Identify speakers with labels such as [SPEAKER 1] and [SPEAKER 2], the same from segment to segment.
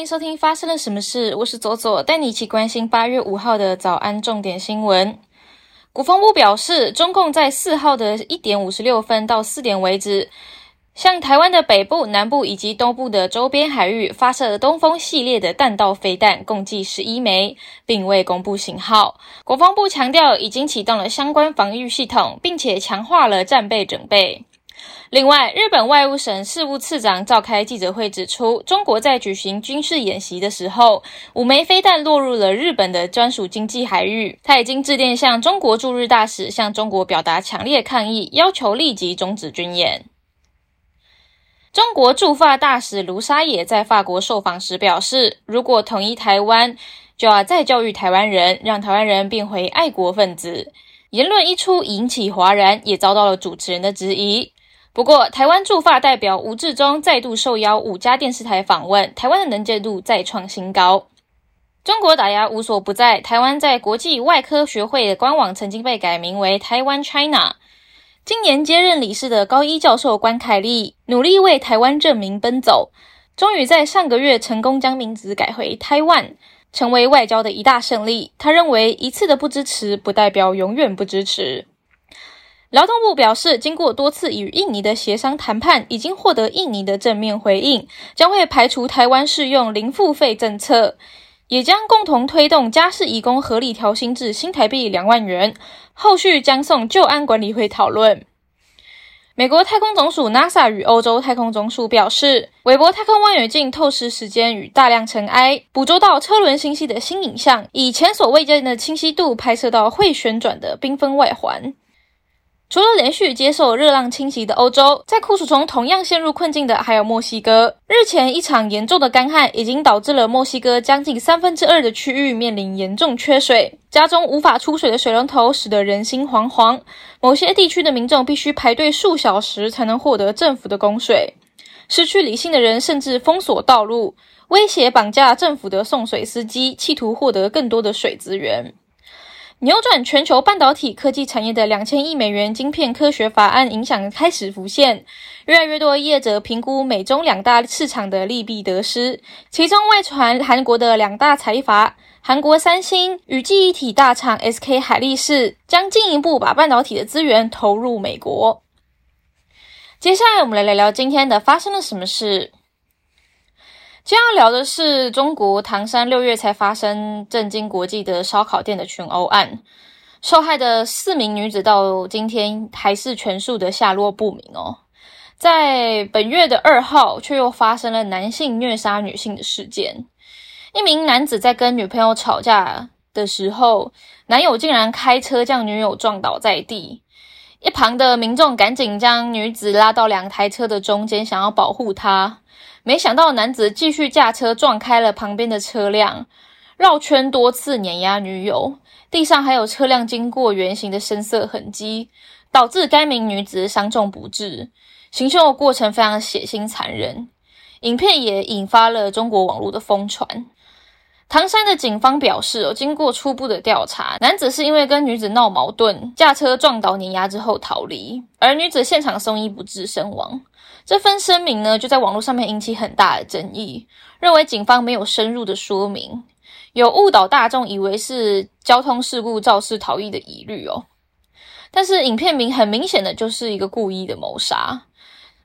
[SPEAKER 1] 迎收听发生了什么事，我是左左，带你一起关心八月五号的早安重点新闻。国防部表示，中共在四号的一点五十六分到四点为止，向台湾的北部、南部以及东部的周边海域发射东风系列的弹道飞弹，共计十一枚，并未公布型号。国防部强调，已经启动了相关防御系统，并且强化了战备准备。另外，日本外务省事务次长召开记者会指出，中国在举行军事演习的时候，五枚飞弹落入了日本的专属经济海域。他已经致电向中国驻日大使，向中国表达强烈抗议，要求立即终止军演。中国驻法大使卢沙野在法国受访时表示，如果统一台湾，就要再教育台湾人，让台湾人变回爱国分子。言论一出，引起哗然，也遭到了主持人的质疑。不过，台湾驻法代表吴志忠再度受邀五家电视台访问，台湾的能见度再创新高。中国打压无所不在，台湾在国际外科学会的官网曾经被改名为台湾 China。今年接任理事的高一教授关凯利努力为台湾证明奔走，终于在上个月成功将名字改回台湾，成为外交的一大胜利。他认为，一次的不支持不代表永远不支持。劳动部表示，经过多次与印尼的协商谈判，已经获得印尼的正面回应，将会排除台湾适用零付费政策，也将共同推动家事义工合理调薪至新台币两万元。后续将送旧安管理会讨论。美国太空总署 NASA 与欧洲太空总署表示，韦伯太空望远镜透视时间与大量尘埃，捕捉到车轮星系的新影像，以前所未见的清晰度拍摄到会旋转的缤纷外环。除了连续接受热浪侵袭的欧洲，在酷暑中同样陷入困境的还有墨西哥。日前一场严重的干旱已经导致了墨西哥将近三分之二的区域面临严重缺水，家中无法出水的水龙头使得人心惶惶。某些地区的民众必须排队数小时才能获得政府的供水，失去理性的人甚至封锁道路，威胁绑架政府的送水司机，企图获得更多的水资源。扭转全球半导体科技产业的两千亿美元晶片科学法案影响开始浮现，越来越多业者评估美中两大市场的利弊得失。其中外传韩国的两大财阀，韩国三星与记忆体大厂 SK 海力士将进一步把半导体的资源投入美国。接下来我们来聊聊今天的发生了什么事。要聊的是中国唐山六月才发生震惊国际的烧烤店的群殴案，受害的四名女子到今天还是全数的下落不明哦。在本月的二号，却又发生了男性虐杀女性的事件。一名男子在跟女朋友吵架的时候，男友竟然开车将女友撞倒在地，一旁的民众赶紧将女子拉到两台车的中间，想要保护她。没想到男子继续驾车撞开了旁边的车辆，绕圈多次碾压女友，地上还有车辆经过圆形的深色痕迹，导致该名女子伤重不治。行凶的过程非常血腥残忍，影片也引发了中国网络的疯传。唐山的警方表示，哦，经过初步的调查，男子是因为跟女子闹矛盾，驾车撞倒碾压之后逃离，而女子现场送医不治身亡。这份声明呢，就在网络上面引起很大的争议，认为警方没有深入的说明，有误导大众以为是交通事故肇事逃逸的疑虑哦。但是影片名很明显的就是一个故意的谋杀，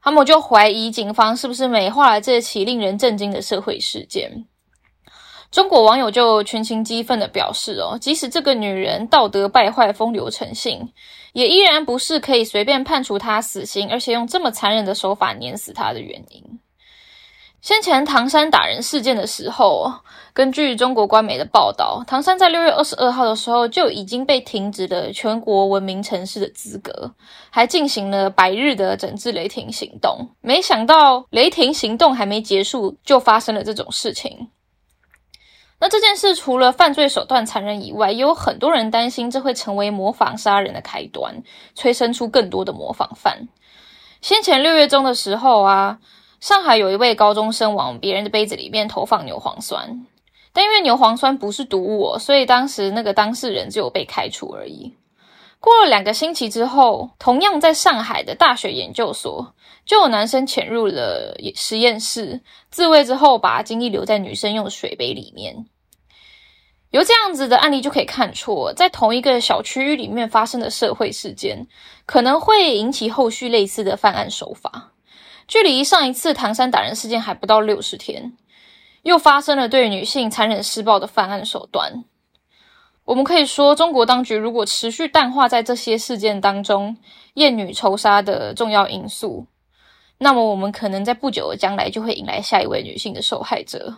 [SPEAKER 1] 他们就怀疑警方是不是美化了这起令人震惊的社会事件。中国网友就群情激愤的表示：“哦，即使这个女人道德败坏、风流成性，也依然不是可以随便判处她死刑，而且用这么残忍的手法碾死她的原因。”先前唐山打人事件的时候，根据中国官媒的报道，唐山在六月二十二号的时候就已经被停止了全国文明城市的资格，还进行了百日的整治雷霆行动。没想到雷霆行动还没结束，就发生了这种事情。那这件事除了犯罪手段残忍以外，也有很多人担心这会成为模仿杀人的开端，催生出更多的模仿犯。先前六月中的时候啊，上海有一位高中生往别人的杯子里面投放牛磺酸，但因为牛磺酸不是毒物，所以当时那个当事人只有被开除而已。过了两个星期之后，同样在上海的大学研究所，就有男生潜入了实验室，自慰之后把精液留在女生用水杯里面。由这样子的案例就可以看出，在同一个小区域里面发生的社会事件，可能会引起后续类似的犯案手法。距离上一次唐山打人事件还不到六十天，又发生了对女性残忍施暴的犯案手段。我们可以说，中国当局如果持续淡化在这些事件当中厌女仇杀的重要因素，那么我们可能在不久的将来就会迎来下一位女性的受害者。